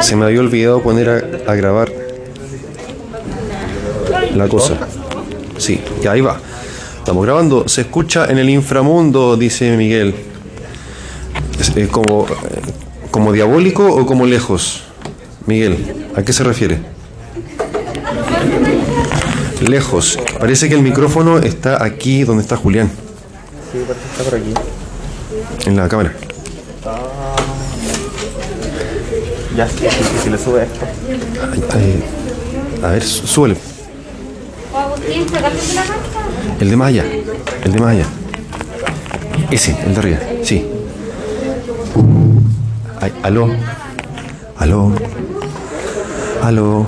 se me había olvidado poner a, a grabar la cosa. Sí, y ahí va. Estamos grabando. Se escucha en el inframundo, dice Miguel. Es, como, eh, ¿Como diabólico o como lejos? Miguel, ¿a qué se refiere? Lejos. Parece que el micrófono está aquí donde está Julián. Sí, parece que está por aquí. En la cámara. Ya, sí, si le sube esto. A ver, sú- súbele. El de más allá. El de más allá. Ese, el de arriba. Sí. Aló. Aló. Aló.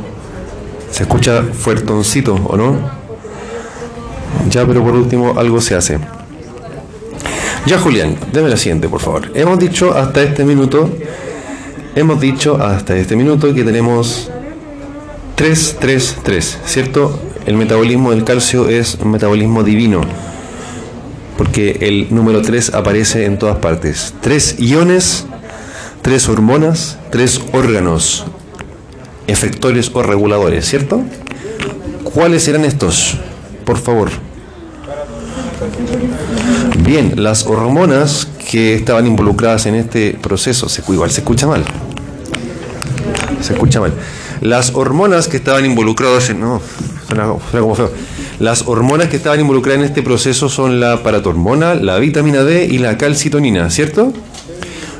Se escucha fuertoncito, ¿o no? Ya, pero por último algo se hace. Ya, Julián, deme la siguiente, por favor. Hemos dicho hasta este minuto, hemos dicho hasta este minuto que tenemos 3, 3, 3, ¿cierto? El metabolismo del calcio es un metabolismo divino, porque el número 3 aparece en todas partes. Tres iones, tres hormonas, tres órganos, efectores o reguladores, ¿cierto? ¿Cuáles serán estos? Por favor. Bien, las hormonas que estaban involucradas en este proceso, se, igual se escucha mal. Se escucha mal. Las hormonas que estaban involucradas en. No, suena, como feo. Las hormonas que estaban involucradas en este proceso son la paratormona, la vitamina D y la calcitonina, ¿cierto?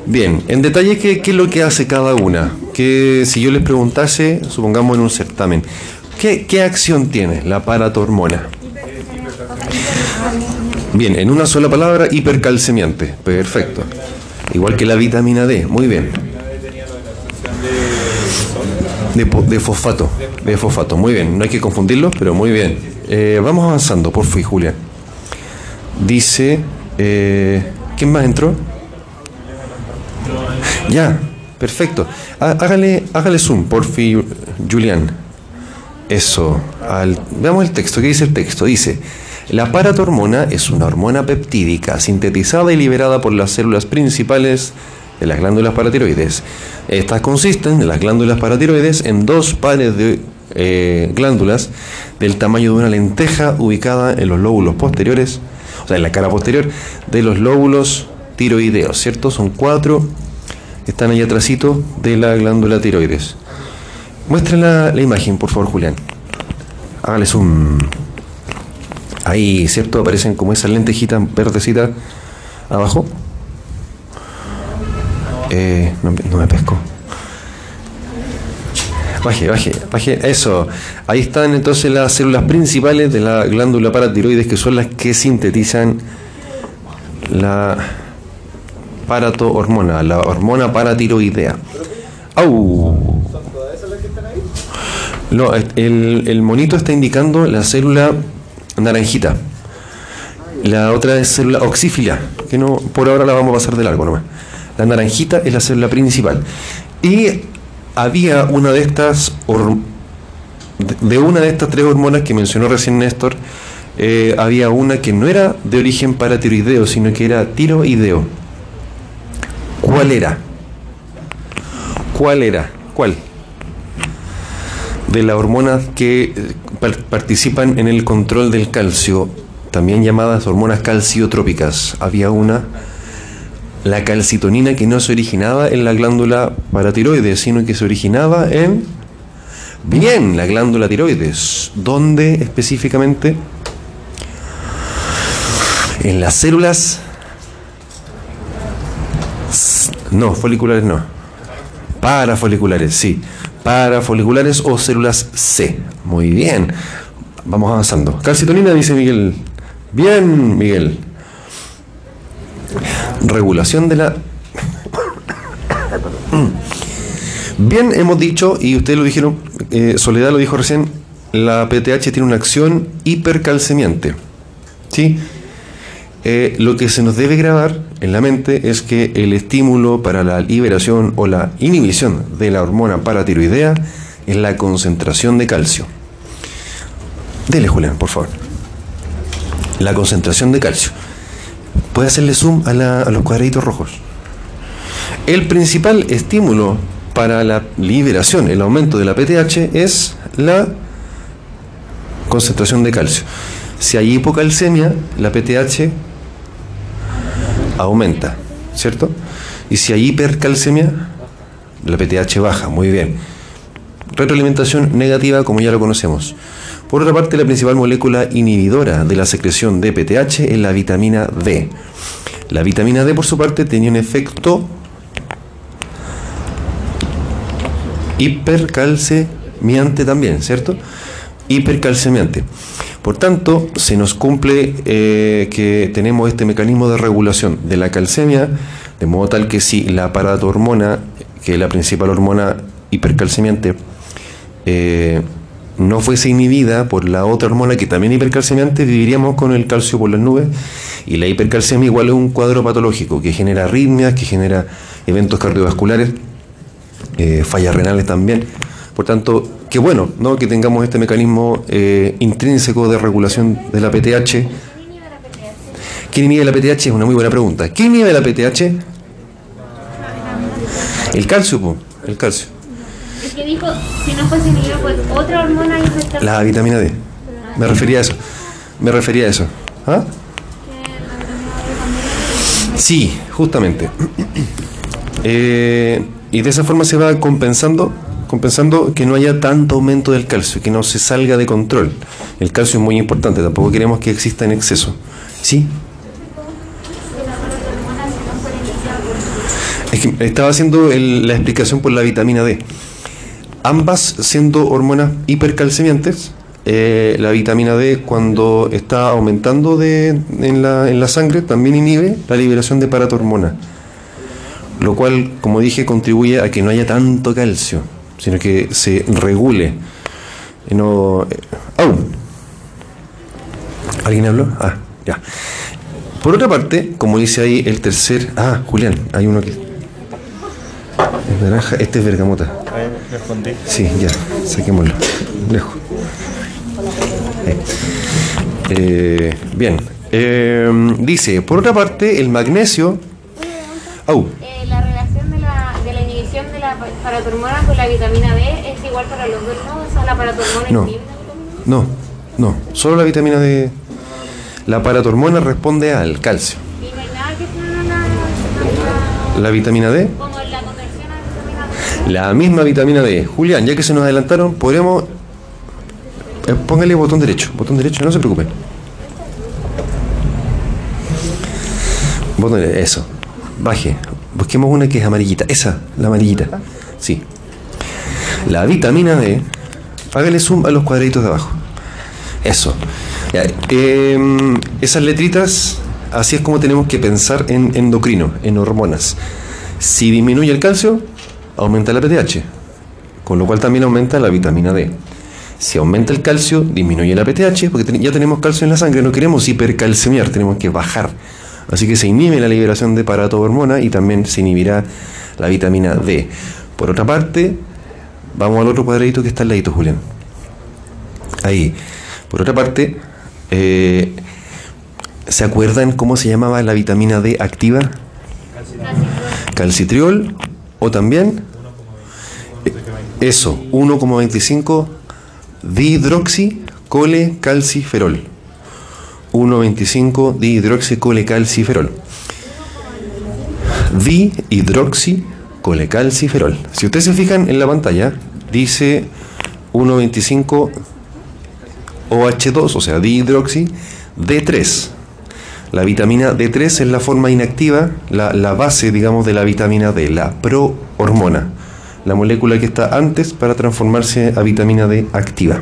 Bien, en detalle, ¿qué, qué es lo que hace cada una? Que si yo les preguntase, supongamos en un certamen, ¿qué, qué acción tiene la paratormona? Bien, en una sola palabra, hipercalcemiante. Perfecto. Igual que la vitamina D, muy bien. De, de fosfato, de fosfato, muy bien. No hay que confundirlos, pero muy bien. Eh, vamos avanzando, por fin, Julián. Dice, eh, ¿quién más entró? Ya, perfecto. Há- Hágale, hágale zoom, por fin, Julián. Eso. al- veamos el texto. ¿Qué dice el texto? Dice, la paratormona es una hormona peptídica sintetizada y liberada por las células principales de las glándulas paratiroides. Estas consisten, las glándulas paratiroides, en dos pares de eh, glándulas del tamaño de una lenteja ubicada en los lóbulos posteriores, o sea, en la cara posterior de los lóbulos tiroideos, ¿cierto? Son cuatro que están ahí atrásito de la glándula tiroides. Muestra la, la imagen, por favor, Julián. Hágale zoom. Ahí, ¿cierto? Aparecen como esas lentejitas verdecitas abajo. Eh, no, me- pesco. Baje, baje, baje. Eso. Ahí están entonces las células principales de la glándula paratiroides que son las que sintetizan la paratohormona, la hormona paratiroidea. ¡Au! No, el, el monito está indicando la célula naranjita. La otra es célula oxífila, que no, por ahora la vamos a pasar de largo nomás. La naranjita es la célula principal. Y había una de estas, de una de estas tres hormonas que mencionó recién Néstor, eh, había una que no era de origen paratiroideo, sino que era tiroideo. ¿Cuál era? ¿Cuál era? ¿Cuál? De las hormonas que eh, par- participan en el control del calcio, también llamadas hormonas calciotrópicas. Había una, la calcitonina, que no se originaba en la glándula paratiroides, sino que se originaba en, bien, la glándula tiroides. ¿Dónde específicamente? En las células... No, foliculares no. Parafoliculares, sí. Parafoliculares o células C. Muy bien. Vamos avanzando. Calcitonina, dice Miguel. Bien, Miguel. Regulación de la... Bien, hemos dicho, y ustedes lo dijeron, eh, Soledad lo dijo recién, la PTH tiene una acción hipercalcemiante. ¿Sí? Eh, lo que se nos debe grabar en la mente es que el estímulo para la liberación o la inhibición de la hormona paratiroidea es la concentración de calcio. Dele, Julián, por favor. La concentración de calcio. ¿Puede hacerle zoom a, los cuadraditos rojos? El principal estímulo para la liberación, el aumento de la PTH, es la concentración de calcio. Si hay hipocalcemia, la PTH aumenta, ¿cierto? Y si hay hipercalcemia, la PTH baja, muy bien. Retroalimentación negativa, como ya lo conocemos. Por otra parte, la principal molécula inhibidora de la secreción de PTH es la vitamina D. La vitamina D, por su parte, tenía un efecto hipercalcemiante también, ¿cierto? Hipercalcemiante. Por tanto, se nos cumple eh, que tenemos este mecanismo de regulación de la calcemia, de modo tal que si la paratormona, que es la principal hormona hipercalcemiante, eh, no fuese inhibida por la otra hormona que también hipercalcemiante, viviríamos con el calcio por las nubes. Y la hipercalcemia igual es un cuadro patológico que genera arritmias, que genera eventos cardiovasculares, eh, fallas renales también. Por tanto, qué bueno ¿no? que tengamos este mecanismo eh, intrínseco de regulación de la PTH. ¿Quién inhibe la PTH? Es una muy buena pregunta. ¿Quién inhibe la PTH? El calcio, po, el calcio. Es que dijo, si no fuese inhibido por otra hormona infectada. La vitamina D. Me refería a eso. Me refería a eso. ¿Ah? Sí, justamente. Eh, y de esa forma se va compensando, compensando que no haya tanto aumento del calcio, que no se salga de control. El calcio es muy importante, tampoco queremos que exista en exceso. ¿Sí? Es que estaba haciendo el- la explicación por la vitamina D. Ambas siendo hormonas hipercalcemiantes, eh, la vitamina D cuando está aumentando de, en, la, en la sangre también inhibe la liberación de paratormona, lo cual, como dije, contribuye a que no haya tanto calcio, sino que se regule. Y no, eh, ¡Au! ¿Alguien habló? Ah, ya. Por otra parte, como dice ahí el tercer... Ah, Julián, hay uno que... Es naranja, este es bergamota. Sí, ya, saquémoslo. Lejos. Eh, bien. Eh, dice, por otra parte, el magnesio. Au, Eh, la relación de la, de la inhibición de la paratormona con la vitamina D es igual para los dos, ¿no? O sea, la paratormona No. vitamina no, no. Solo la vitamina D. La paratormona responde al calcio. Y no hay nada que frene la, vitamina D, como la conversión a vitamina D. la misma vitamina D. Julián, ya que se nos adelantaron, podremos. eh, póngale botón derecho. Botón derecho, no se. Botón derecho, eso. Baje. Busquemos una que es amarillita. Esa, la amarillita. Sí. La vitamina D. Hágale zoom a los cuadraditos de abajo. Eso. Em, esas letritas, así es como tenemos que pensar en endocrino, en hormonas. Si disminuye el calcio, aumenta la PTH, con lo cual también aumenta la vitamina D. Si aumenta el calcio, disminuye la PTH, porque ya tenemos calcio en la sangre, no queremos hipercalcemiar, tenemos que bajar. Así que se inhibe la liberación de paratohormona y también se inhibirá la vitamina D. Por otra parte, vamos al otro cuadradito que está al ladito, Julián. Ahí. Por otra parte, eh, ¿se acuerdan cómo se llamaba la vitamina D activa? Calcitriol o también eso, 1,25 dihidroxicolecalciferol. 1,25 dihidroxicolecalciferol. Dihidroxicolecalciferol. Si ustedes se fijan en la pantalla, dice 1,25 OH2, o sea, dihidroxi D3. La vitamina D3 es la forma inactiva, la, la base, digamos, de la vitamina D, la prohormona, la molécula que está antes para transformarse a vitamina D activa.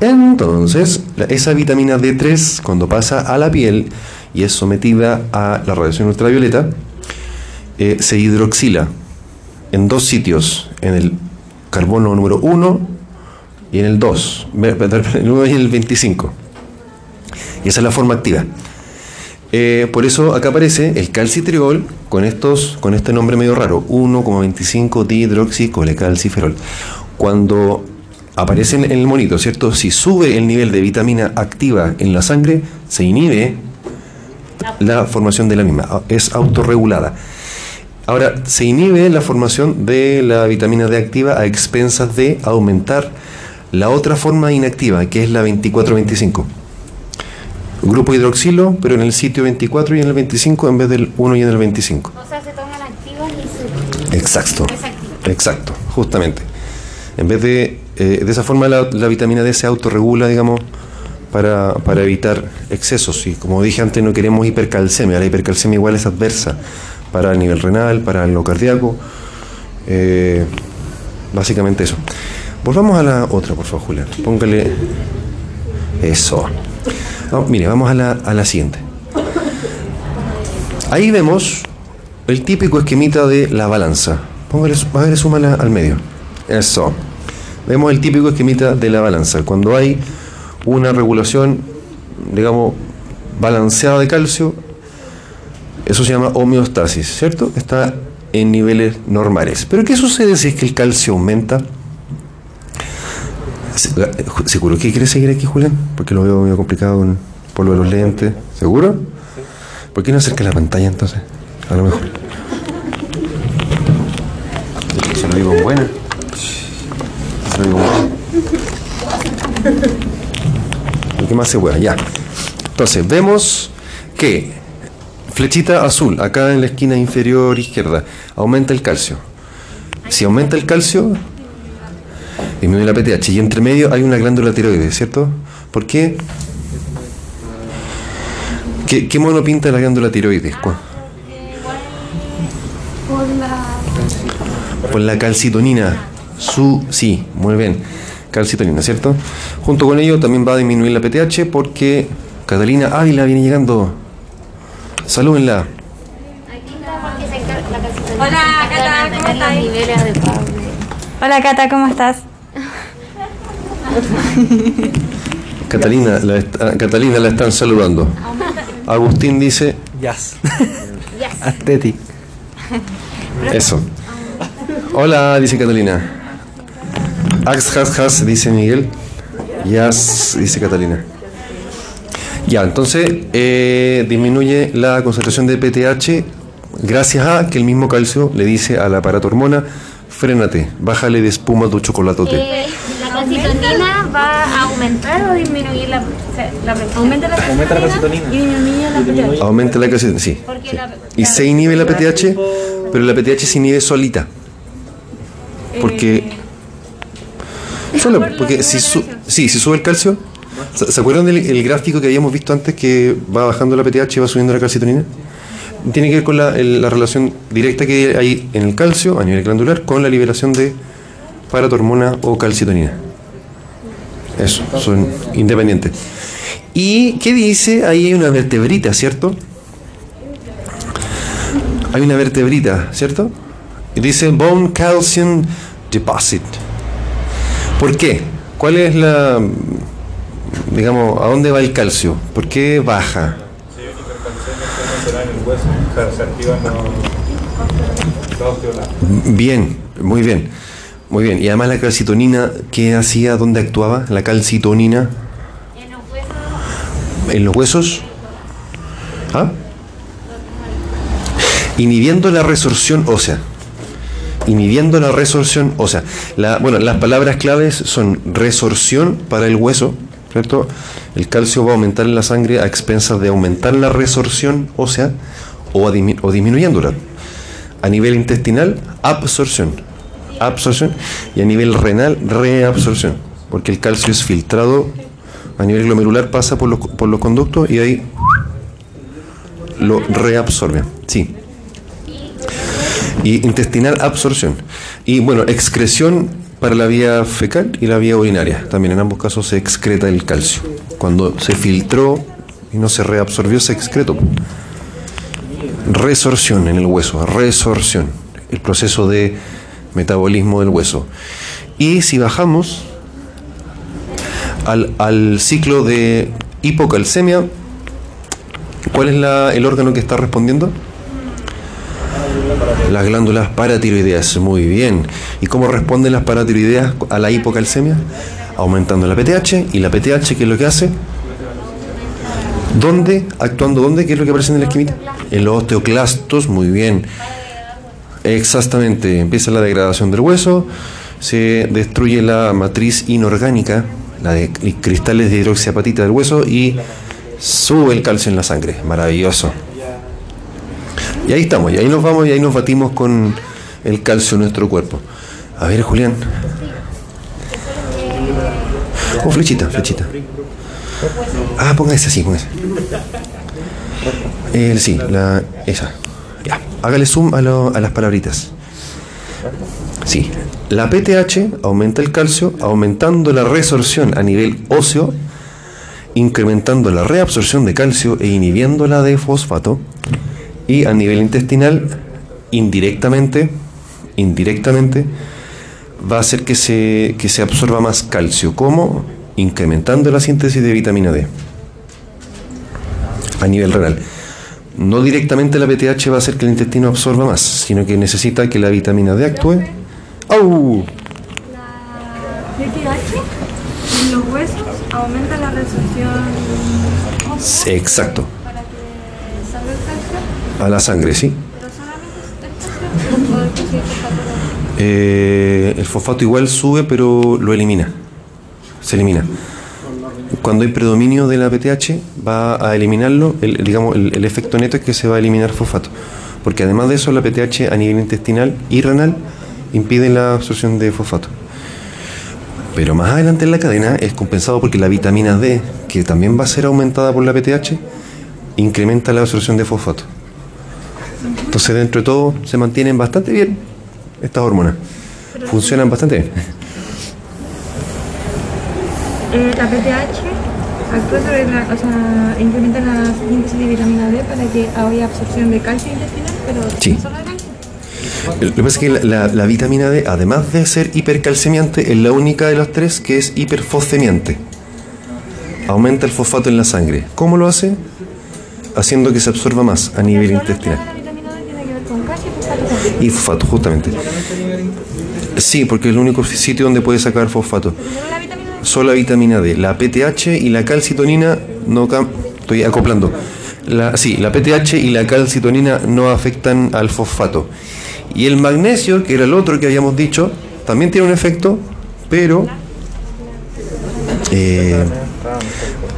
Entonces, esa vitamina D3, cuando pasa a la piel y es sometida a la radiación ultravioleta, eh, se hidroxila en dos sitios, en el carbono número 1 y en el 2, el 1 y el 25. Y esa es la forma activa. Eh, por eso acá aparece el calcitriol con estos, con este nombre medio raro, 1,25 dihidroxicolecalciferol. Cuando aparece en el monito, ¿cierto? Si sube el nivel de vitamina activa en la sangre, se inhibe la formación de la misma, es autorregulada. Ahora, se inhibe la formación de la vitamina D activa a expensas de aumentar la otra forma inactiva, que es la 24-25. Grupo hidroxilo, pero en el sitio 24 y en el 25 en vez del 1 y en el 25. O sea, se toman activas y se Exacto. Exacto, justamente. En vez de, eh, de esa forma la, la vitamina D se autorregula, digamos, para, para evitar excesos. Y como dije antes, no queremos hipercalcemia. La hipercalcemia igual es adversa para el nivel renal, para lo cardíaco. Eh, básicamente eso. Volvamos a la otra, por favor, Julián. Póngale eso. No, mire, vamos a la, a la siguiente. Ahí vemos el típico esquemita de la balanza. Póngale, suma la- al medio. Eso. Vemos el típico esquemita de la balanza. Cuando hay una regulación, digamos, balanceada de calcio, eso se llama homeostasis, ¿cierto? Está en niveles normales. Pero ¿qué sucede si es que el calcio aumenta? Eh, ¿Seguro que quiere seguir aquí, Julián? Porque lo veo medio complicado con polvo de los lentes. ¿Seguro? ¿Por qué no acerca la pantalla entonces? A lo mejor. Se lo digo en buena. Se lo digo en buena. Lo que más se pueda, ya. Entonces, vemos que flechita azul, acá en la esquina inferior izquierda, aumenta el calcio. Si aumenta el calcio, disminuye la PTH. Y entre medio hay una glándula tiroides, ¿cierto? ¿Por qué? ¿Qué, mono pinta la glándula tiroides? ¿Cuál? Por la calcitonina. Su, sí, muy bien. Calcitonina, ¿cierto? Junto con ello también va a disminuir la PTH porque Catalina Ávila viene llegando. Salúdenla. Hola, Cata, de ¿cómo adecuados. Hola Cata, ¿cómo estás? Catalina la, está- Catalina la están saludando. Agustín dice Yes. Yes. Aesthetic. eso. Hola, dice Catalina. Ax, has, has, dice Miguel. Yes, dice Catalina. Ya, entonces eh, disminuye la concentración de PTH gracias a que el mismo calcio le dice al aparato hormona, frénate, bájale de espuma tu chocolatote. Eh, ¿La calcitonina va a aumentar o disminuir la, la presión? Aumenta la Aumenta la calcitonina. y disminuye la PTH. Aumenta la calcio, sí. La- Y se inhibe la PTH, pero la PTH se inhibe solita. Porque. Sola, porque si, su- sí, si sube el calcio. ¿Se acuerdan del el gráfico que habíamos visto antes que va bajando la PTH y va subiendo la calcitonina? Tiene que ver con la, la relación directa que hay en el calcio a nivel glandular con la liberación de paratormona o calcitonina. Eso, son independientes. ¿Y qué dice? Ahí hay una vertebrita, ¿cierto? Hay una vertebrita, ¿cierto? Y dice Bone Calcium Deposit. ¿Por qué? ¿Cuál es la, digamos, a dónde va el calcio? ¿Por qué baja? Bien, muy bien, muy bien. Y además la calcitonina, ¿qué hacía? ¿Dónde actuaba? La calcitonina En los huesos en los huesos. ¿Ah? Inhibiendo la resorción ósea. Inhibiendo la resorción ósea. La, bueno, las palabras claves son resorción para el hueso, El calcio va a aumentar en la sangre a expensas de aumentar la resorción o, a dismi- o disminuyéndola. A nivel intestinal, absorción. Absorción. Y a nivel renal, reabsorción. Porque el calcio es filtrado a nivel glomerular, pasa por los, por los conductos y ahí lo reabsorbe. Sí. Y intestinal absorción. Y bueno, excreción para la vía fecal y la vía urinaria. También en ambos casos se excreta el calcio. Cuando se filtró y no se reabsorbió, se excretó. Resorción en el hueso, resorción. El proceso de metabolismo del hueso. Y si bajamos al, ciclo de hipocalcemia, ¿cuál es la- el órgano que está respondiendo? Las glándulas paratiroideas, muy bien. ¿Y cómo responden las paratiroideas a la hipocalcemia? Aumentando la PTH y la PTH, ¿qué es lo que hace? ¿Dónde? ¿Actuando dónde? ¿Qué es lo que aparece en la esquemita? En los osteoclastos, muy bien. Exactamente, empieza la degradación del hueso, se destruye la matriz inorgánica, la de cristales de hidroxiapatita del hueso y sube el calcio en la sangre. Maravilloso. Y ahí estamos, y ahí nos vamos y ahí nos batimos con el calcio en nuestro cuerpo. A ver, Julián. Oh, flechita, flechita. Ah, ponga esa, sí, ponga esa. Sí, la, esa. Ya, hágale zoom a, lo- a las palabritas. Sí, la PTH aumenta el calcio aumentando la resorción a nivel óseo, incrementando la reabsorción de calcio e inhibiendo la de fosfato. Y a nivel intestinal, indirectamente, indirectamente, va a hacer que se, que se absorba más calcio. ¿Cómo? Incrementando la síntesis de vitamina D a nivel renal. No directamente la PTH va a hacer que el intestino absorba más, sino que necesita que la vitamina D actúe. ¡Au! La PTH en los huesos aumenta la resorción Exacto, para que salga el calcio, a la sangre, ¿sí? Eh, el fosfato igual sube, pero lo elimina. Se elimina. Cuando hay predominio de la PTH, va a eliminarlo. El, digamos, el, el efecto neto es que se va a eliminar fosfato. Porque además de eso, la PTH a nivel intestinal y renal impide la absorción de fosfato. Pero más adelante en la cadena es compensado porque la vitamina D, que también va a ser aumentada por la PTH, incrementa la absorción de fosfato. Entonces, dentro de todo, se mantienen bastante bien estas hormonas. Funcionan bastante bien. Eh, la PTH actúa sobre la, o sea, incrementa la síntesis de vitamina D para que haya absorción de calcio intestinal, pero Sí. no solo de calcio. Lo que pasa es que la, la- la vitamina D, además de ser hipercalcemiante, es la única de los tres que es hiperfosfemiante. Aumenta el fosfato en la sangre. ¿Cómo lo hace? Haciendo que se absorba más a nivel intestinal. La vitamina D tiene que ver con calcio y fosfato, justamente. Sí, porque es el único sitio donde puede sacar fosfato. Solo la vitamina D. La PTH y la calcitonina no Estoy acoplando. La, sí, la PTH y la calcitonina no afectan al fosfato. Y el magnesio, que era el otro que habíamos dicho, también tiene un efecto, pero. eh,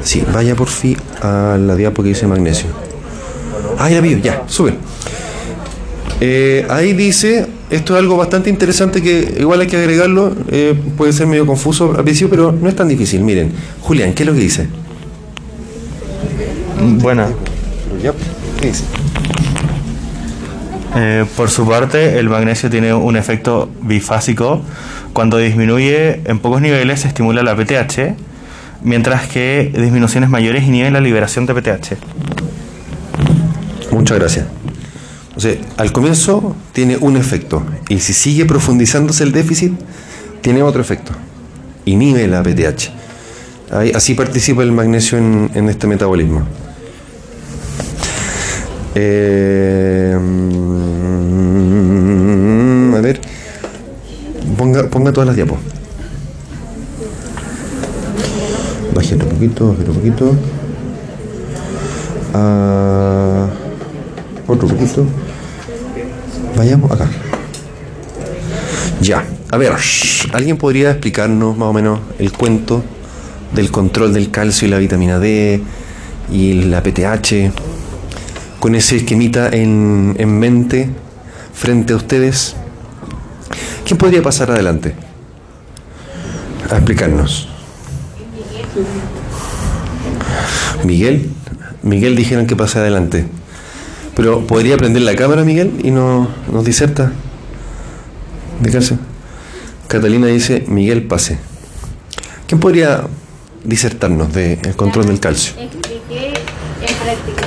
sí, vaya por fin a la diapo que dice magnesio. Ah, ya vi, ya, sube. Eh, ahí dice, esto es algo bastante interesante que igual hay que agregarlo, eh, puede ser medio confuso al principio, pero no es tan difícil. Miren, Julián, ¿qué es lo que dice? Buena. ¿Qué dice? Eh, por su parte, el magnesio tiene un efecto bifásico. Cuando disminuye en pocos niveles se estimula la PTH, mientras que disminuciones mayores inhiben la liberación de PTH. Muchas gracias. O sea, al comienzo tiene un efecto y si sigue profundizándose el déficit, tiene otro efecto. Inhibe la PTH. Ahí- así participa el magnesio en, este metabolismo. Eh, a ver, ponga, todas las diapos. Baje otro poquito, baje otro poquito. Ah, otro poquito. Vayamos acá. Ya. A ver, ¿alguien podría explicarnos más o menos el cuento del control del calcio y la vitamina D y la PTH con ese esquemita en, en mente frente a ustedes? ¿Quién podría pasar adelante? A explicarnos. Miguel, Miguel dijeron que pase adelante. Pero ¿podría prender la cámara, Miguel, y no, nos diserta? ¿De calcio? Catalina dice, Miguel pase. ¿Quién podría disertarnos del control del calcio? Expliqué en práctica.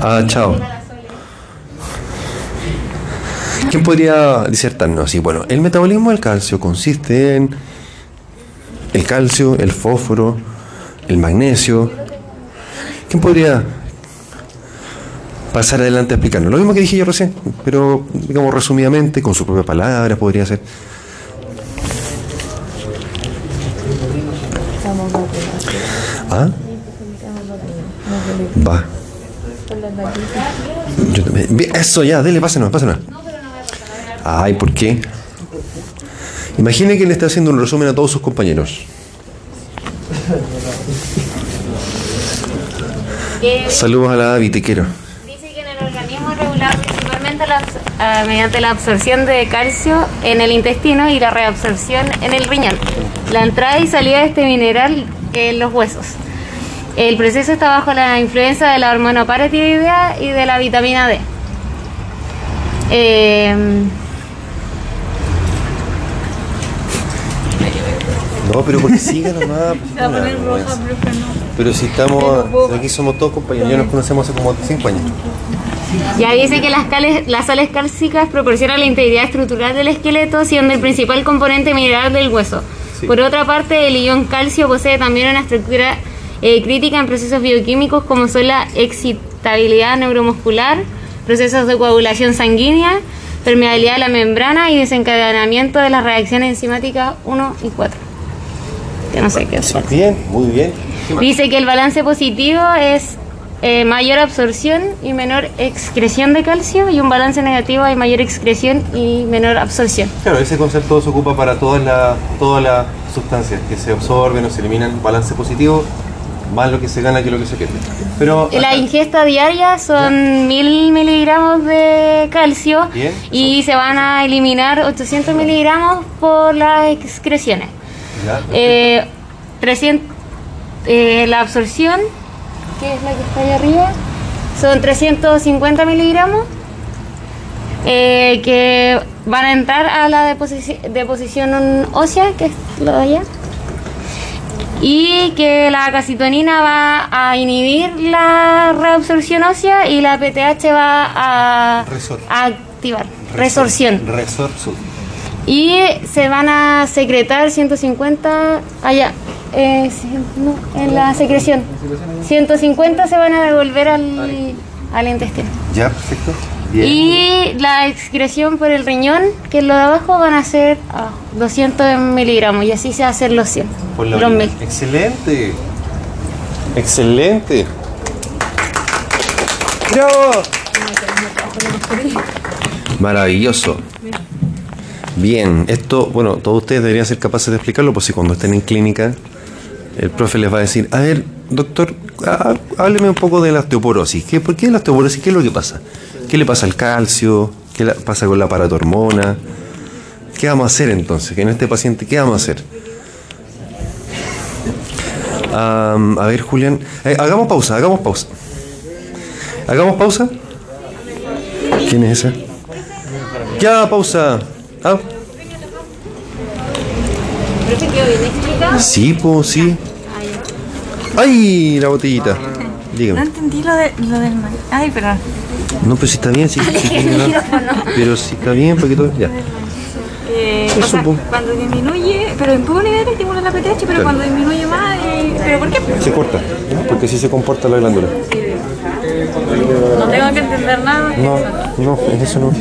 Ah, chao. ¿Quién podría disertarnos? Sí, bueno, el metabolismo del calcio consiste en el calcio, el fósforo, el magnesio. ¿Quién podría pasar adelante a explicarnos? Lo mismo que dije yo recién, pero digamos resumidamente, con sus propias palabras, podría ser. ¿Ah? Va. Yo también. Bien, Eso ya, dele, pásenos, pásenos. Ay, ¿por qué? Imagine que le está haciendo un resumen a todos sus compañeros. Saludos a la dice que en el organismo es regulado ah, mediante la absorción de calcio en el intestino y la reabsorción en el riñón. La entrada y salida de este mineral en los huesos. El proceso está bajo la influencia de la hormona paratiroidea y de la vitamina D. Eh, No, pero porque siga nomás. Se va a poner no, roja, no, profe, no. Pero si estamos, aquí somos todos compañeros, ya nos conocemos hace como 5 años. Ya dice que las, cales- las sales cálcicas proporcionan la integridad estructural del esqueleto, siendo el principal componente mineral del hueso. Sí. Por otra parte, el ion calcio posee también una estructura eh, crítica en procesos bioquímicos como son la excitabilidad neuromuscular, procesos de coagulación sanguínea, permeabilidad de la membrana y desencadenamiento de las reacciones enzimáticas 1 y 4. Que no sé qué es. Bien, muy bien. Dice que el balance positivo es eh, mayor absorción y menor excreción de calcio y un balance negativo hay mayor excreción y menor absorción. Claro, ese concepto se ocupa para todas las todas las sustancias que se absorben o se eliminan. Balance positivo, más lo que se gana que lo que se pierde. Pero La ingesta diaria son 1000 miligramos de calcio Bien. y se van a eliminar 800 miligramos por las excreciones. Ya, Eh, 300, eh, la absorción, que es la que está ahí arriba, son 350 miligramos eh, que van a entrar a la deposici- deposición ósea, que es lo de allá. Y que la calcitonina va a inhibir la reabsorción ósea y la PTH va a, Resor- a activar. Resorción. Resorción. Y se van a secretar 150 allá, eh, no, en la secreción. 150 se van a devolver al, al intestino. Ya, perfecto. Bien. Y la excreción por el riñón, que es lo de abajo, van a ser ah, 200 miligramos y así se va a hacer los 100. Por la los. 1000. Excelente. Excelente. ¡Bravo! Maravilloso. Bien, esto, bueno, todos ustedes deberían ser capaces de explicarlo, pues si cuando estén en clínica, el profe les va a decir, a ver, doctor, há- hábleme un poco de la osteoporosis. ¿Qué, ¿Por qué la osteoporosis? ¿Qué es lo que pasa? ¿Qué le pasa al calcio? ¿Qué pasa con la paratormona? ¿Qué vamos a hacer entonces? En este paciente, ¿qué vamos a hacer? A ver, Julián. eh, hagamos pausa, hagamos pausa. ¿Hagamos pausa? ¿Quién es ese? Ya, pausa. Ah, ¿Profe quedó bien explicado? sí, pues sí. ¡Ay! La botellita. No Dígame. entendí lo, de, lo del ma- Ay, perdón. No, pero si está bien, sí. sí tiene nada. pero si está bien, porque todo. Ya. Eh, Eso, o sea, po. cuando disminuye, pero en poco nivel estimula la PTH, pero Claro. cuando disminuye más, eh, ¿pero por qué? Se corta, porque así se comporta la glándula. No tengo que entender nada. No, no, en eso no.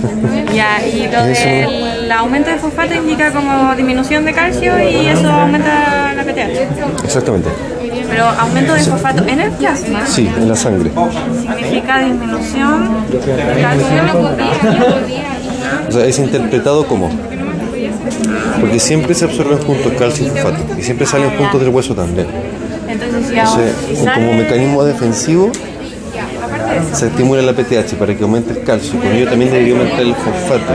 Ya, y lo del aumento de fosfato indica como disminución de calcio y eso aumenta la PTH. Exactamente. Pero aumento de fosfato en el plasma Sí, en la sangre. significa disminución de calcio. O sea, es interpretado como. Porque siempre se absorben juntos calcio y fosfato. Y siempre salen juntos del hueso también. Entonces, si, como mecanismo defensivo, se estimula la PTH para que aumente el calcio. Con ello también debería aumentar el fosfato.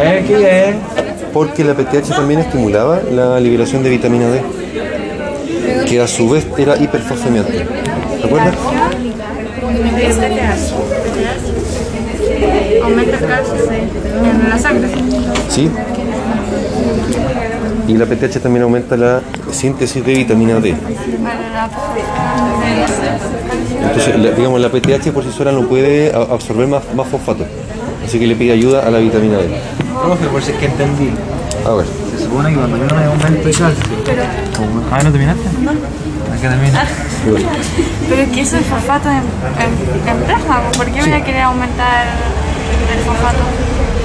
Porque la PTH también estimulaba la liberación de vitamina D, que a su vez era hiperfosfemiante. ¿Recuerdas? Aumenta el calcio en la sangre. Sí. Y la PTH también aumenta la síntesis de vitamina D. Entonces, la- digamos, la PTH por sí sola no puede absorber más, más fosfato. Así que le pide ayuda a la vitamina D. Profe, por si es que entendí. A ver. Se supone que cuando hay un aumento de calcio. Ah, ¿no terminaste? No. Acá termina. Pero es que eso es fosfato en, en, en plasma. ¿Por qué voy a querer aumentar el fosfato?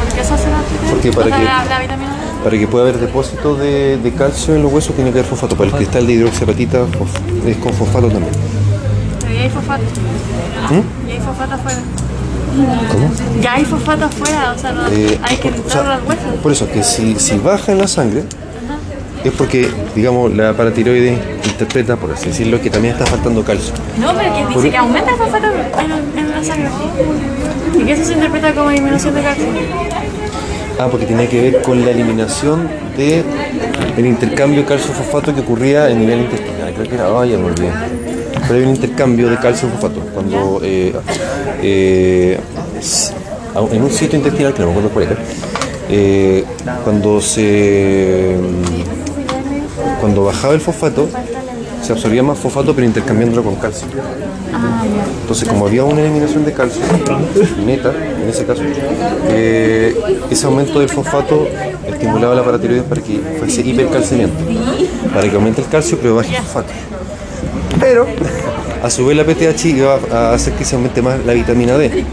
Porque eso hace la. Porque para que- la, la vitamina D. Para que pueda haber depósitos de, de calcio en los huesos tiene que haber fosfato. Para el cristal de hidroxiapatita es con fosfato también. Pero ya hay fosfato. ¿Mm? Y hay fosfato afuera. ¿Cómo? Ya hay fosfato afuera, o sea, no, Eh, hay que o sea, los huesos. Por eso, que si, si baja en la sangre, es porque, digamos, la paratiroide interpreta, por así decirlo, que también está faltando calcio. No, pero que dice que aumenta el fosfato en, en la sangre. Y que eso se interpreta como disminución de calcio. Ah, porque tiene que ver con la eliminación de el intercambio calcio-fosfato que ocurría en nivel intestinal. Creo que era, ay, ya me olvidé. Pero hay un intercambio de calcio-fosfato cuando eh, eh, en un sitio intestinal que no me acuerdo cuál era, eh, cuando se cuando bajaba el fosfato se absorbía más fosfato pero intercambiándolo con calcio. Entonces, como había una eliminación de calcio neta, en ese caso, eh, ese aumento del fosfato estimulaba la paratiroides para que fuese hipercalcemiento, para que aumente el calcio pero baje el fosfato. Pero, a su vez, la PTH iba a hacer que se aumente más la vitamina D,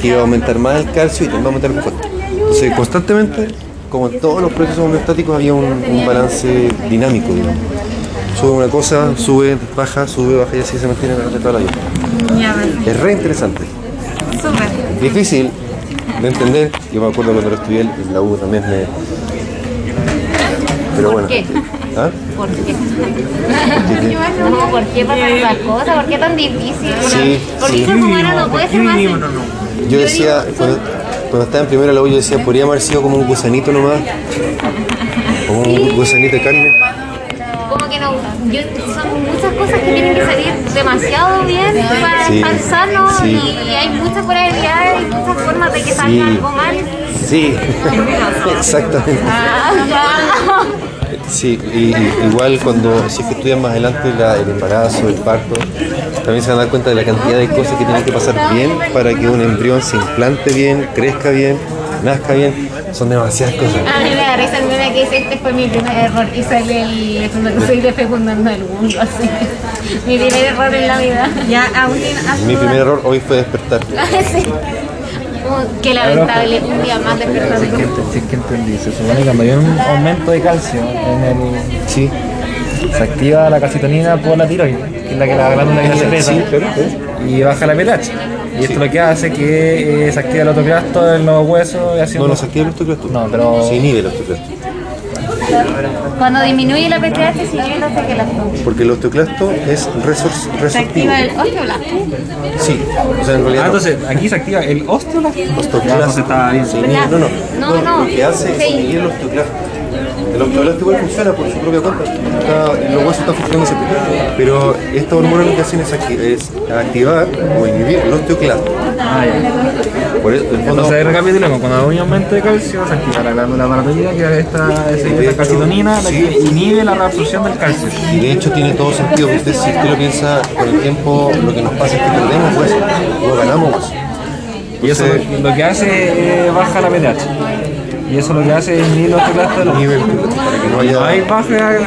que iba a aumentar más el calcio y también va a aumentar el fosfato. Entonces, constantemente, como en todos los procesos homeostáticos, había un, un balance dinámico, digamos. Sube una cosa, sube, baja, sube, baja y así se mantiene durante toda la vida. Es re interesante. Súper. Difícil de entender. Yo me acuerdo cuando lo estudié en la U también me. Pero bueno. qué? ¿Ah? ¿Por qué? ¿Qué, qué? No, ¿por qué pasan esas cosas? ¿Por qué tan difícil? Sí, ¿Por qué sí. ser humano no puede ser más sencillo? Yo decía, cuando, cuando estaba en primero la U, yo decía, podría haber sido como un gusanito nomás. Como un gusanito de carne. Como que no, yo, son muchas cosas que tienen que salir demasiado bien para Sí, estar sano sí. y, hay muchas probabilidades y muchas formas de que salga Sí. algo mal. Sí, exactamente. Ah, Sí, y, igual cuando si es que estudian más adelante la- el embarazo, el parto, también se van a dar cuenta de la cantidad de cosas que tienen que pasar bien para que un embrión se implante bien, crezca bien, nazca bien. Son demasiadas cosas. A mí me que este fue mi primer error y sale el cuando soy de fecundando el mundo así. Mi primer error en la vida. Ya, aún Mi primer error hoy fue despertar. Sí. Oh, Qué lamentable, un día más que, despertando. ent- si es que entendí, se supone que cuando hay un aumento de calcio en el, Sí, se activa la calcitonina por la tiroides, que es la que la glándula que secreta, sí, pero, pero- y baja la pH. Y esto lo que hace que eh, se activa el autoclasto en los huesos y No, haciendo... no se activa el osteoclasto. No, pero- Se inhibe el osteoclasto. Cuando disminuye la PTH se inhibe la osteoclasto. Porque el osteoclasto es resor- Se resortivo. activa el osteoblasto. Sí, o sea, en Ah, realidad. entonces aquí se activa el osteoclasto. Osteoclasto. Ya, entonces está bien. No, no, No, no. Lo que hace es Sí. inhibir el osteoclasto. El osteoclasto igual funciona por su propia cuenta. Está- los huesos están funcionando siempre. Pero esta hormona lo que hacen es, acti- es activar o inhibir el osteoclasto. Ah, ya. Por eso, el fondo, Entonces recapitulemos, cuando hay un aumento de calcio se activa la glándula paratoida que es esta, esta calcitonina la sí. que inhibe la reabsorción del calcio. y de hecho tiene todo sentido. Usted, si usted lo piensa con el tiempo, lo que nos pasa es que perdemos hueso, no ganamos hueso. Y eso lo, lo que hace es baja la pH. Y eso lo que hace es inhibir los de los para que no haya. Hay baja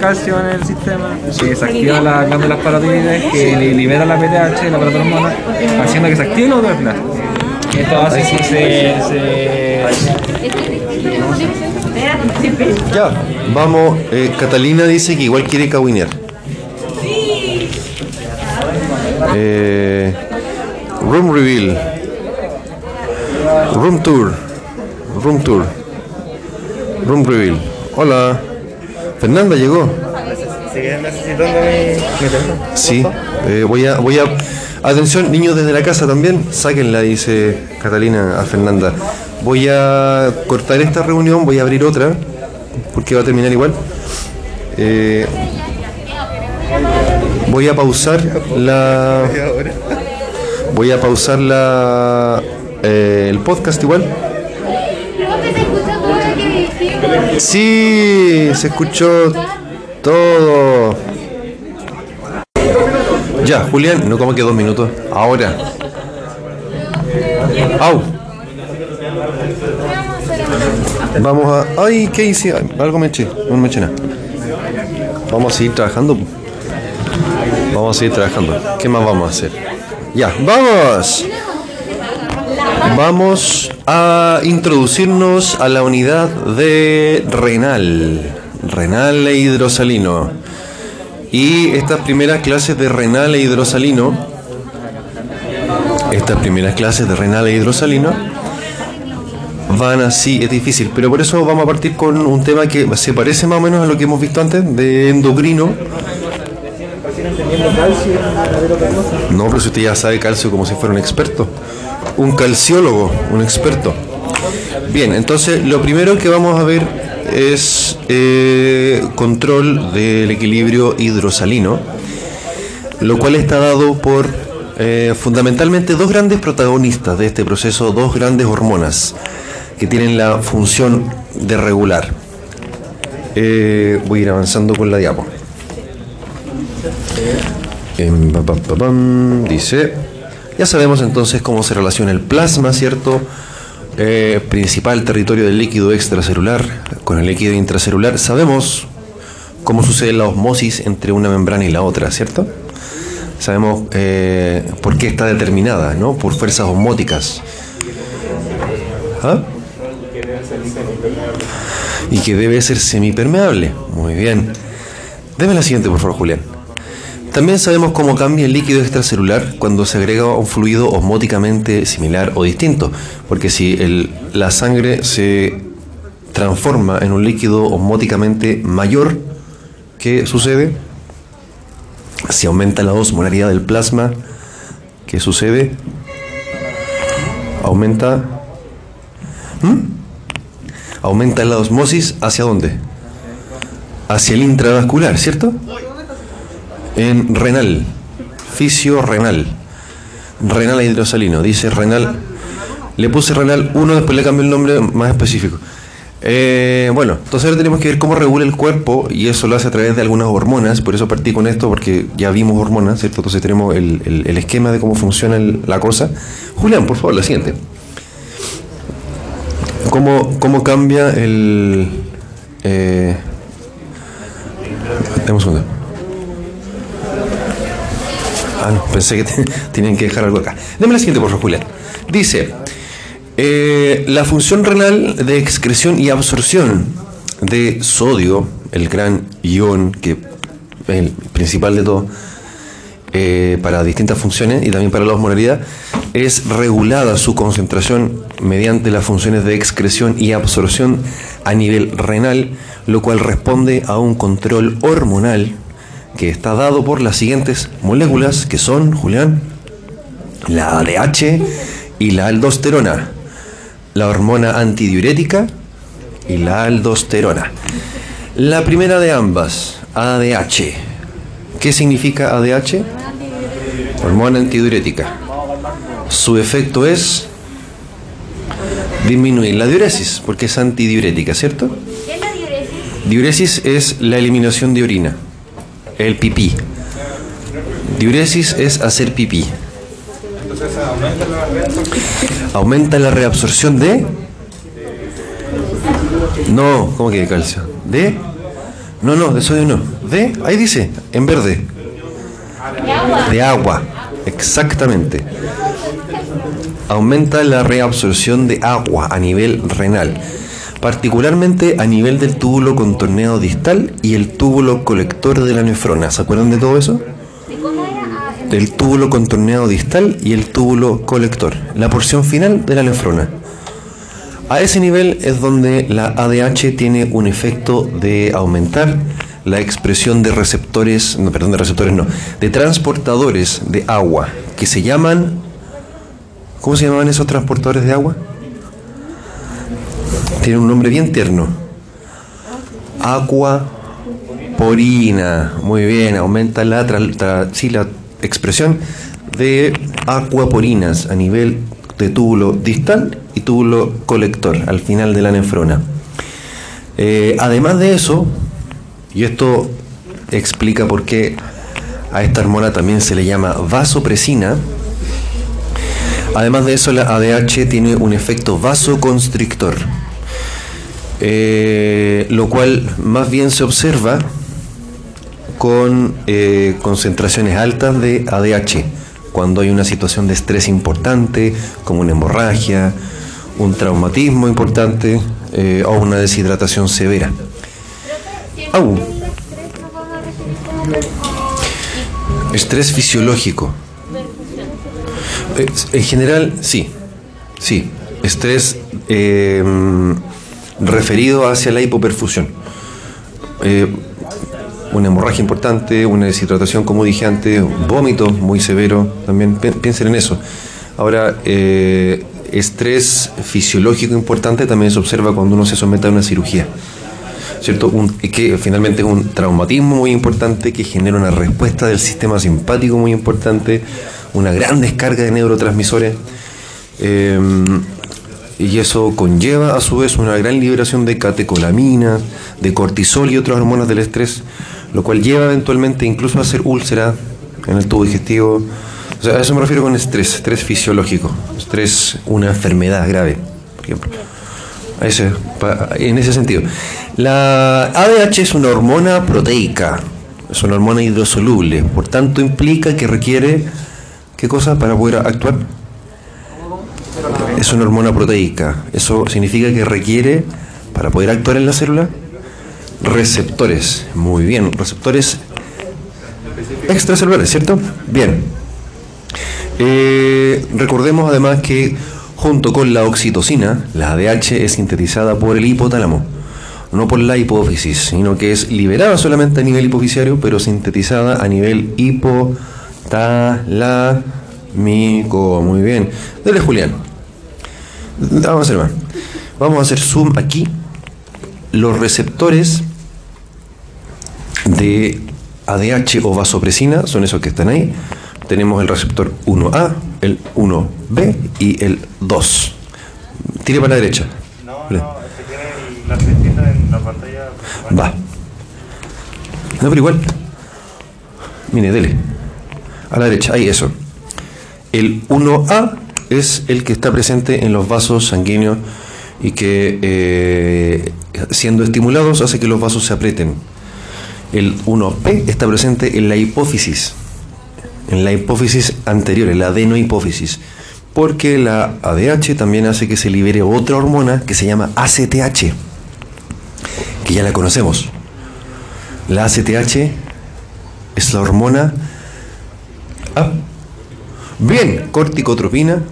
calcio en el sistema, que se activan las glándulas paratiroides que li- liberan la PTH, la paratormona, haciendo que se active el osteoclasto. Y esto hace que se, se- Ya, vamos. eh, Catalina dice que igual quiere cabinear. Eh, room reveal. Room tour. Room tour. Room reveal. Hola. Fernanda llegó. ¿Siguen necesitando mi, mi teléfono? Sí. eh, voy a, voy a. Atención, niños desde la casa también. Sáquenla, dice Catalina a Fernanda. Voy a cortar esta reunión, voy a abrir otra, porque va a terminar igual. Eh, voy a pausar la. Voy a pausar la. eh, el podcast igual. ¿Cómo te escuchó todo lo que dijimos? Sí, se escuchó todo. Ya, Julián, no como que dos minutos. Ahora. Au. Vamos a. Ay, ¿qué hice? Algo me eché. No me eché nada. Vamos a seguir trabajando. Vamos a seguir trabajando. ¿Qué más vamos a hacer? Ya, vamos. Vamos a introducirnos a la unidad de renal, renal e hidrosalino. Y estas primeras clases de renal e hidrosalino estas primeras clases de renal e hidrosalino van así, es difícil, pero por eso vamos a partir con un tema que se parece más o menos a lo que hemos visto antes, de endocrino. No, pero si usted ya sabe calcio como si fuera un experto. Un calciólogo, un experto. Bien, entonces lo primero que vamos a ver es eh, control del equilibrio hidrosalino, lo cual está dado por eh, fundamentalmente dos grandes protagonistas de este proceso, dos grandes hormonas que tienen la función de regular. Eh, voy a ir avanzando con la diapo. Em, dice, ya sabemos entonces cómo se relaciona el plasma, ¿cierto? Eh, principal territorio del líquido extracelular con el líquido intracelular. Sabemos cómo sucede la osmosis entre una membrana y la otra, ¿cierto? Sabemos eh, por qué está determinada, ¿no? Por fuerzas osmóticas. ¿Ah? Y que debe ser semipermeable. Muy bien. Deme la siguiente, por favor, Julián. También sabemos cómo cambia el líquido extracelular cuando se agrega un fluido osmóticamente similar o distinto, porque si el- la sangre se transforma en un líquido osmóticamente mayor, ¿qué sucede? Si aumenta la osmolaridad del plasma, ¿qué sucede? Aumenta. ¿Mm? Aumenta la osmosis hacia dónde? Hacia el intravascular, ¿cierto? En renal, fisio-renal, renal e hidrosalino. Dice renal, le puse renal 1, después le cambié el nombre más específico. Eh, bueno, entonces ahora tenemos que ver cómo regula el cuerpo y eso lo hace a través de algunas hormonas, por eso partí con esto porque ya vimos hormonas, ¿cierto? Entonces tenemos el, el- esquema de cómo funciona la cosa. Julián, por favor, la siguiente. ¿Cómo, cómo cambia el... Eh, dame un segundo. Ah, no, pensé que te- tenían que dejar algo acá. Deme la siguiente, por favor, Julián. Dice, eh, la función renal de excreción y absorción de sodio, el gran ion, que es el principal de todo, eh, para distintas funciones y también para la osmolaridad, es regulada su concentración mediante las funciones de excreción y absorción a nivel renal, lo cual responde a un control hormonal que está dado por las siguientes moléculas que son, Julián, la ADH y la aldosterona, la hormona antidiurética y la aldosterona. La primera de ambas, ADH. ¿Qué significa ADH? Hormona antidiurética. Su efecto es disminuir la diuresis, porque es antidiurética, ¿cierto? ¿Qué es la diuresis? Diuresis es la eliminación de orina, el pipí. Diuresis es hacer pipí. Aumenta la reabsorción de. No, ¿cómo que de calcio? ¿De? No, no, de sodio no. ¿De? Ahí dice, en verde. De agua, exactamente. Aumenta la reabsorción de agua a nivel renal, particularmente a nivel del túbulo contorneado distal y el túbulo colector de la nefrona. ¿Se acuerdan de todo eso? Del túbulo contorneado distal y el túbulo colector, la porción final de la nefrona. A ese nivel es donde la ADH tiene un efecto de aumentar la expresión de receptores, no, perdón, de receptores no, de transportadores de agua, que se llaman, ¿cómo se llamaban esos transportadores de agua? Tiene un nombre bien tierno. Aqua porina. Muy bien, aumenta la, sí, la expresión de acuaporinas a nivel de túbulo distal y túbulo colector al final de la nefrona. Eh, además de eso, y esto explica por qué a esta hormona también se le llama vasopresina, además de eso la ADH tiene un efecto vasoconstrictor, eh, lo cual más bien se observa con eh, concentraciones altas de ADH, cuando hay una situación de estrés importante, como una hemorragia, un traumatismo importante eh, o una deshidratación severa. Au. Estrés fisiológico. En general, sí. Sí. Estrés referido hacia la hipoperfusión. Eh, una hemorragia importante, una deshidratación, como dije antes, vómito muy severo, también pi- piensen en eso. Ahora, eh, estrés fisiológico importante también se observa cuando uno se somete a una cirugía. ¿cierto? Un- que finalmente es un traumatismo muy importante que genera una respuesta del sistema simpático muy importante, una gran descarga de neurotransmisores. eh, y eso conlleva a su vez una gran liberación de catecolamina, de cortisol y otras hormonas del estrés, lo cual lleva eventualmente incluso a hacer úlcera en el tubo digestivo. O sea, a eso me refiero con estrés, estrés fisiológico, estrés, una enfermedad grave, por ejemplo. Ese- en ese sentido. La ADH es una hormona proteica, es una hormona hidrosoluble, por tanto implica que requiere, ¿qué cosa para poder actuar? Es una hormona proteica, eso significa que requiere, para poder actuar en la célula, receptores, muy bien, receptores extracelulares, ¿cierto? Bien. Eh, recordemos además que junto con la oxitocina, la ADH es sintetizada por el hipotálamo, no por la hipófisis, sino que es liberada solamente a nivel hipofisiario, pero sintetizada a nivel hipotalámico. Muy bien. Dele, Julián. Vamos a hacer más. Vamos a hacer zoom aquí. Los receptores de ADH o vasopresina son esos que están ahí. Tenemos el receptor 1A, el 1B y el 2. Tire para la derecha. Vale. la flechita en la pantalla. Va. No, pero igual. Mire, dele. A la derecha, ahí eso. El 1A es el que está presente en los vasos sanguíneos y que eh, siendo estimulados hace que los vasos se aprieten. El 1P está presente en la hipófisis, en la hipófisis anterior, en la adenohipófisis, porque la ADH también hace que se libere otra hormona que se llama ACTH, que ya la conocemos. La ACTH es la hormona Ah, bien, corticotropina,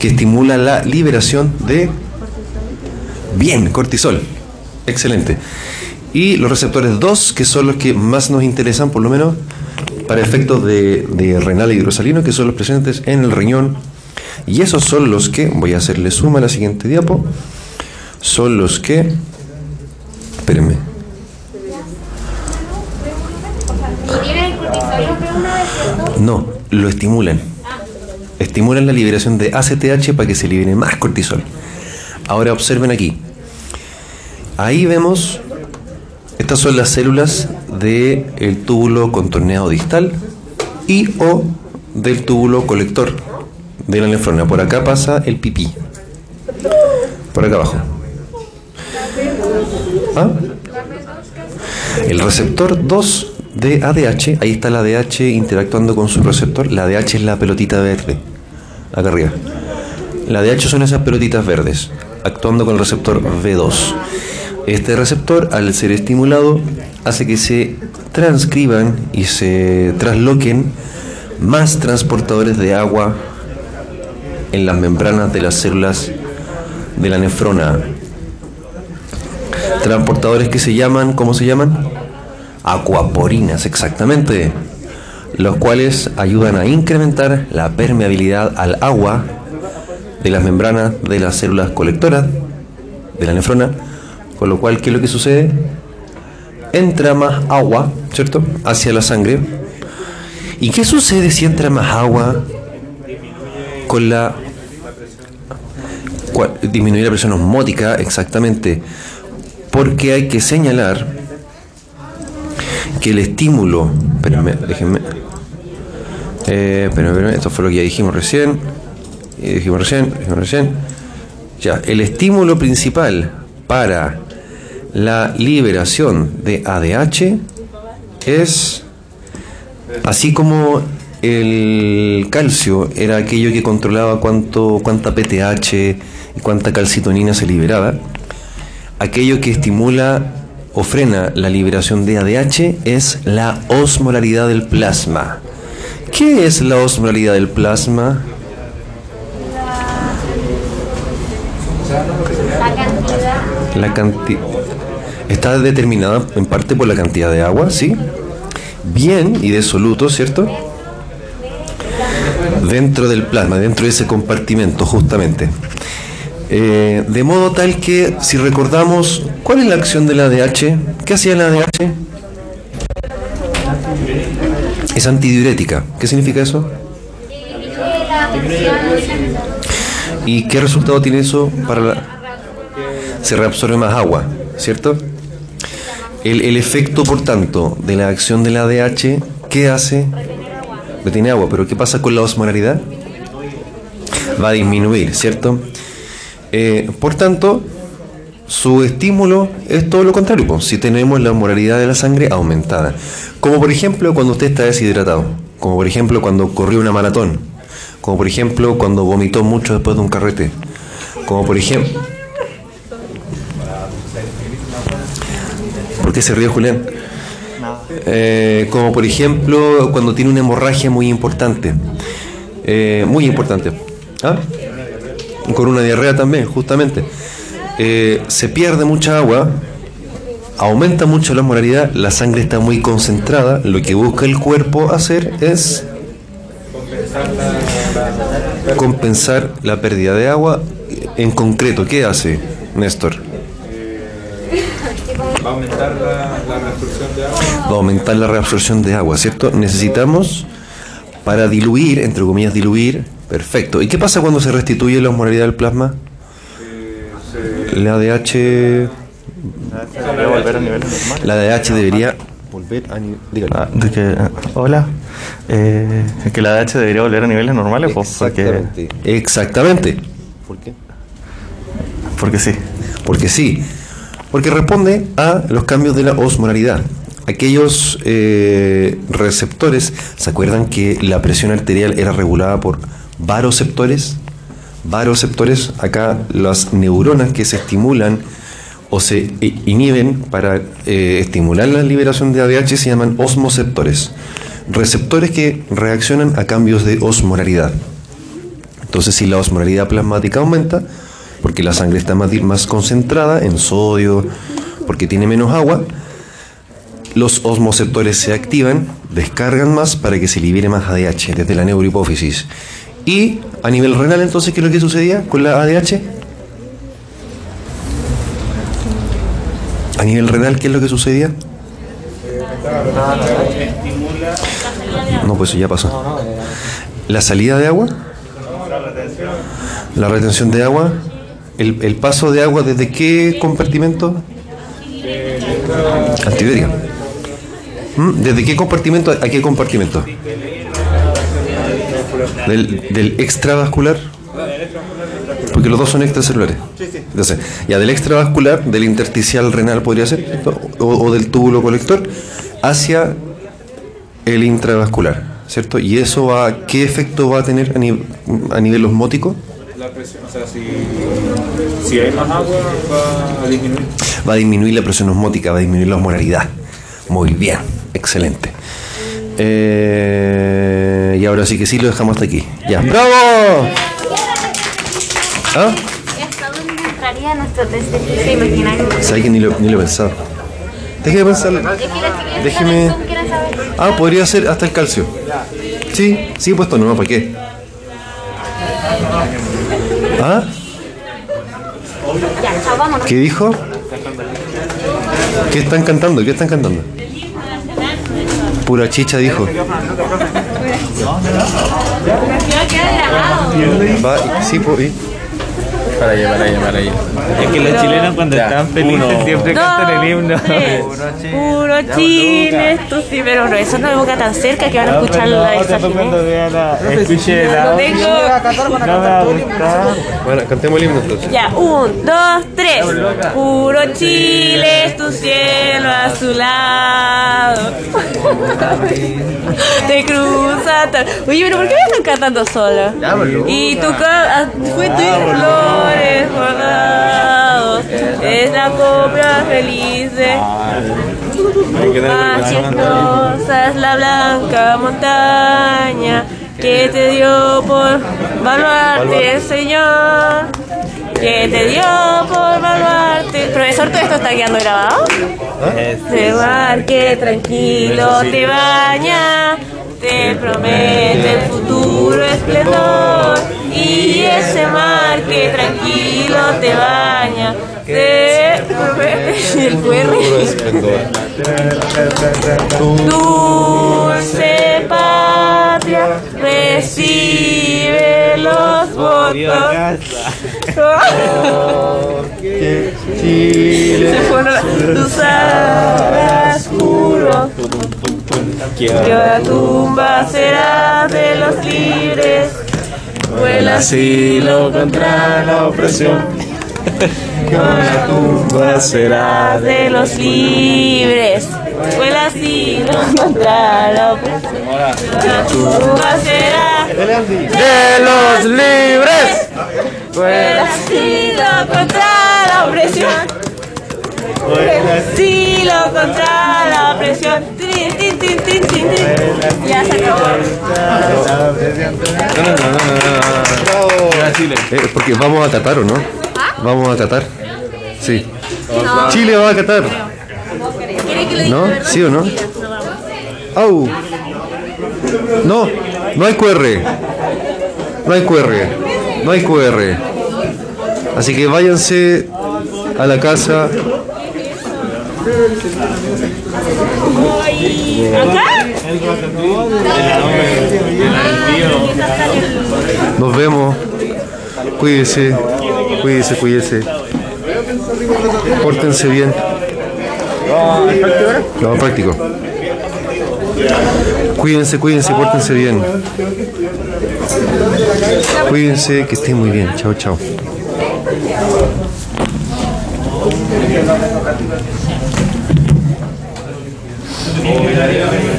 que estimula la liberación de bien, cortisol. Excelente. Y los receptores 2, que son los que más nos interesan, por lo menos para efectos de, de renal hidrosalino, que son los presentes en el riñón. Y esos son los que, voy a hacerle suma a la siguiente diapo, son los que, espérenme. No, lo estimulan. Estimulan la liberación de ACTH para que se libere más cortisol. Ahora observen aquí. Ahí vemos, estas son las células del túbulo contorneado distal y o del túbulo colector de la nefrona. Por acá pasa el pipí. Por acá abajo. ¿Ah? El receptor 2 de ADH, ahí está la ADH interactuando con su receptor. La ADH es la pelotita verde, acá arriba. La ADH son esas pelotitas verdes, actuando con el receptor V2. Este receptor, al ser estimulado, hace que se transcriban y se trasloquen más transportadores de agua en las membranas de las células de la nefrona. Transportadores que se llaman, ¿cómo se llaman? Acuaporinas, exactamente. Los cuales ayudan a incrementar la permeabilidad al agua de las membranas de las células colectoras de la nefrona. Con lo cual, ¿qué es lo que sucede? Entra más agua, ¿cierto? Hacia la sangre. ¿Y qué sucede si entra más agua con la cua- disminuir la presión osmótica, exactamente, porque hay que señalar que el estímulo, déjenme, eh, espérenme, esto fue lo que ya dijimos recién, dijimos recién, dijimos recién, ya, el estímulo principal para la liberación de ADH es Así como el calcio era aquello que controlaba cuánto, cuánta PTH y cuánta calcitonina se liberaba, aquello que estimula o frena la liberación de ADH es la osmolaridad del plasma, ¿Qué es la osmolaridad del plasma? La cantidad. La cantidad está determinada en parte por la cantidad de agua, ¿sí? Bien y de soluto, ¿cierto? Dentro del plasma, dentro de ese compartimento, justamente. Eh, de modo tal que, si recordamos, ¿cuál es la acción del ADH? ¿Qué hacía el ADH? Es antidiurética. ¿Qué significa eso? ¿Y qué resultado tiene eso para la... Se reabsorbe más agua, ¿cierto? El, el efecto, por tanto, de la acción del ADH, ¿qué hace? Retiene agua, pero ¿qué pasa con la osmolaridad? Va a disminuir, ¿cierto? Eh, por tanto, su estímulo es todo lo contrario. pues, si tenemos la osmolaridad de la sangre aumentada. Como por ejemplo cuando usted está deshidratado. Como por ejemplo cuando corrió una maratón. Como por ejemplo cuando vomitó mucho después de un carrete. Como por ejemplo... ¿Por qué se ríe Julián? Eh, como por ejemplo cuando tiene una hemorragia muy importante. Eh, muy importante. ¿Ah? Con una diarrea también, justamente. Eh, se pierde mucha agua, aumenta mucho la osmolaridad, la sangre está muy concentrada. Lo que busca el cuerpo hacer es compensar la pérdida de agua. En concreto, ¿qué hace Néstor? Va a aumentar la, la reabsorción de agua. va a aumentar la reabsorción de agua, ¿cierto? Necesitamos para diluir, entre comillas, diluir, perfecto. ¿Y qué pasa cuando se restituye la osmolaridad del plasma? La ADH, Debería volver a niveles normales. la ADH debería volver a nivel, dígalo. Ah, de que, ah, hola. Eh, que la DH debería volver a niveles normales, pues, porque, Exactamente. Exactamente. ¿Por qué? porque sí. Porque sí, porque responde a los cambios de la osmolaridad. Aquellos eh, receptores, ¿se acuerdan que la presión arterial era regulada por varoceptores? Varoceptores, acá las neuronas que se estimulan o se inhiben para eh, estimular la liberación de ADH se llaman osmoceptores. Receptores que reaccionan a cambios de osmolaridad. Entonces, si la osmolaridad plasmática aumenta, porque la sangre está más, más concentrada en sodio, porque tiene menos agua, los osmoceptores se activan, descargan más para que se libere más ADH desde la neurohipófisis. Y a nivel renal, entonces, ¿qué es lo que sucedía con la ADH? A nivel renal, ¿qué es lo que sucedía? No, pues eso ya pasó. La salida de agua, la retención de agua, el, el paso de agua desde qué compartimento? Antibiótica. ¿Mm? ¿Desde qué compartimento a qué compartimento? Del, del extravascular. Porque los dos son extracelulares. Entonces, ya del extravascular, del intersticial renal podría ser, o, o del túbulo colector, hacia el intravascular, ¿cierto? Y eso va, ¿qué efecto va a tener a, ni- a nivel osmótico? La presión, o sea, si, si hay más agua, va a disminuir. Va a disminuir la presión osmótica, va a disminuir la osmolaridad. Muy bien, excelente. Eh, y ahora sí que sí lo dejamos hasta aquí. Ya. ¡Bravo! ¿Ah? ¿Hasta dónde entraría nuestro test de física imaginario? ¿Sabes que ni lo, ni lo he pensado? Déjeme pensarlo. Déjeme-. Ah, podría ser hasta el calcio. Sí, sí, puesto no, ¿para qué? ¿Ah? ¿Qué dijo? ¿Qué están cantando? ¿Qué están cantando? Pura chicha dijo. Va, sí, pues, y- Para allá, para allá, para allá. Es que los chilenos cuando están felices siempre cantan el himno. Puro Chile, esto sí, pero no, eso no evoca tan cerca que van a escuchar la cuando vea la, escuche la tengo. no me va a gustar. Bueno, cantemos el himno entonces. Ya, un, dos, tres. Puro Chile es tu cielo azulado. Te cruza. Oye, pero ¿por qué me están cantando sola? Y tu ah, fue tu flores bordados. Es la copla feliz de majestuosa es la blanca montaña que te dio por baluarte, Señor. Que te dio por baluarte. Profesor, ¿todo esto está quedando grabado? De mar que tranquilo te baña, te promete el futuro esplendor. Y ese mar que tranquilo te baña, te promete el Dulce recibe los votos. Se fueron tus alas juro que la tumba será de los libres. Vuela asilo contra la opresión. La tumba será de los libres. Asilo contra la opresión. La tumba será ¡De los libres! Vuela asilo contra la opresión. Vuela asilo contra la opresión. Tin, tin, tin, tin, tin, tin. Ya se acabó. Eh, porque vamos a Qatar, ¿o no? Vamos a Qatar. Sí. Chile va a Qatar. ¿No? ¿Sí o no? ¡Au! No, no hay QR. No hay QR. No hay QR. Así que váyanse a la casa. Nos vemos. Cuídese. Cuídese, cuídese. Pórtense bien. No, práctico. Cuídense, cuídense, pórtense bien. Cuídense, que estén muy bien. Chao, chao. Gracias.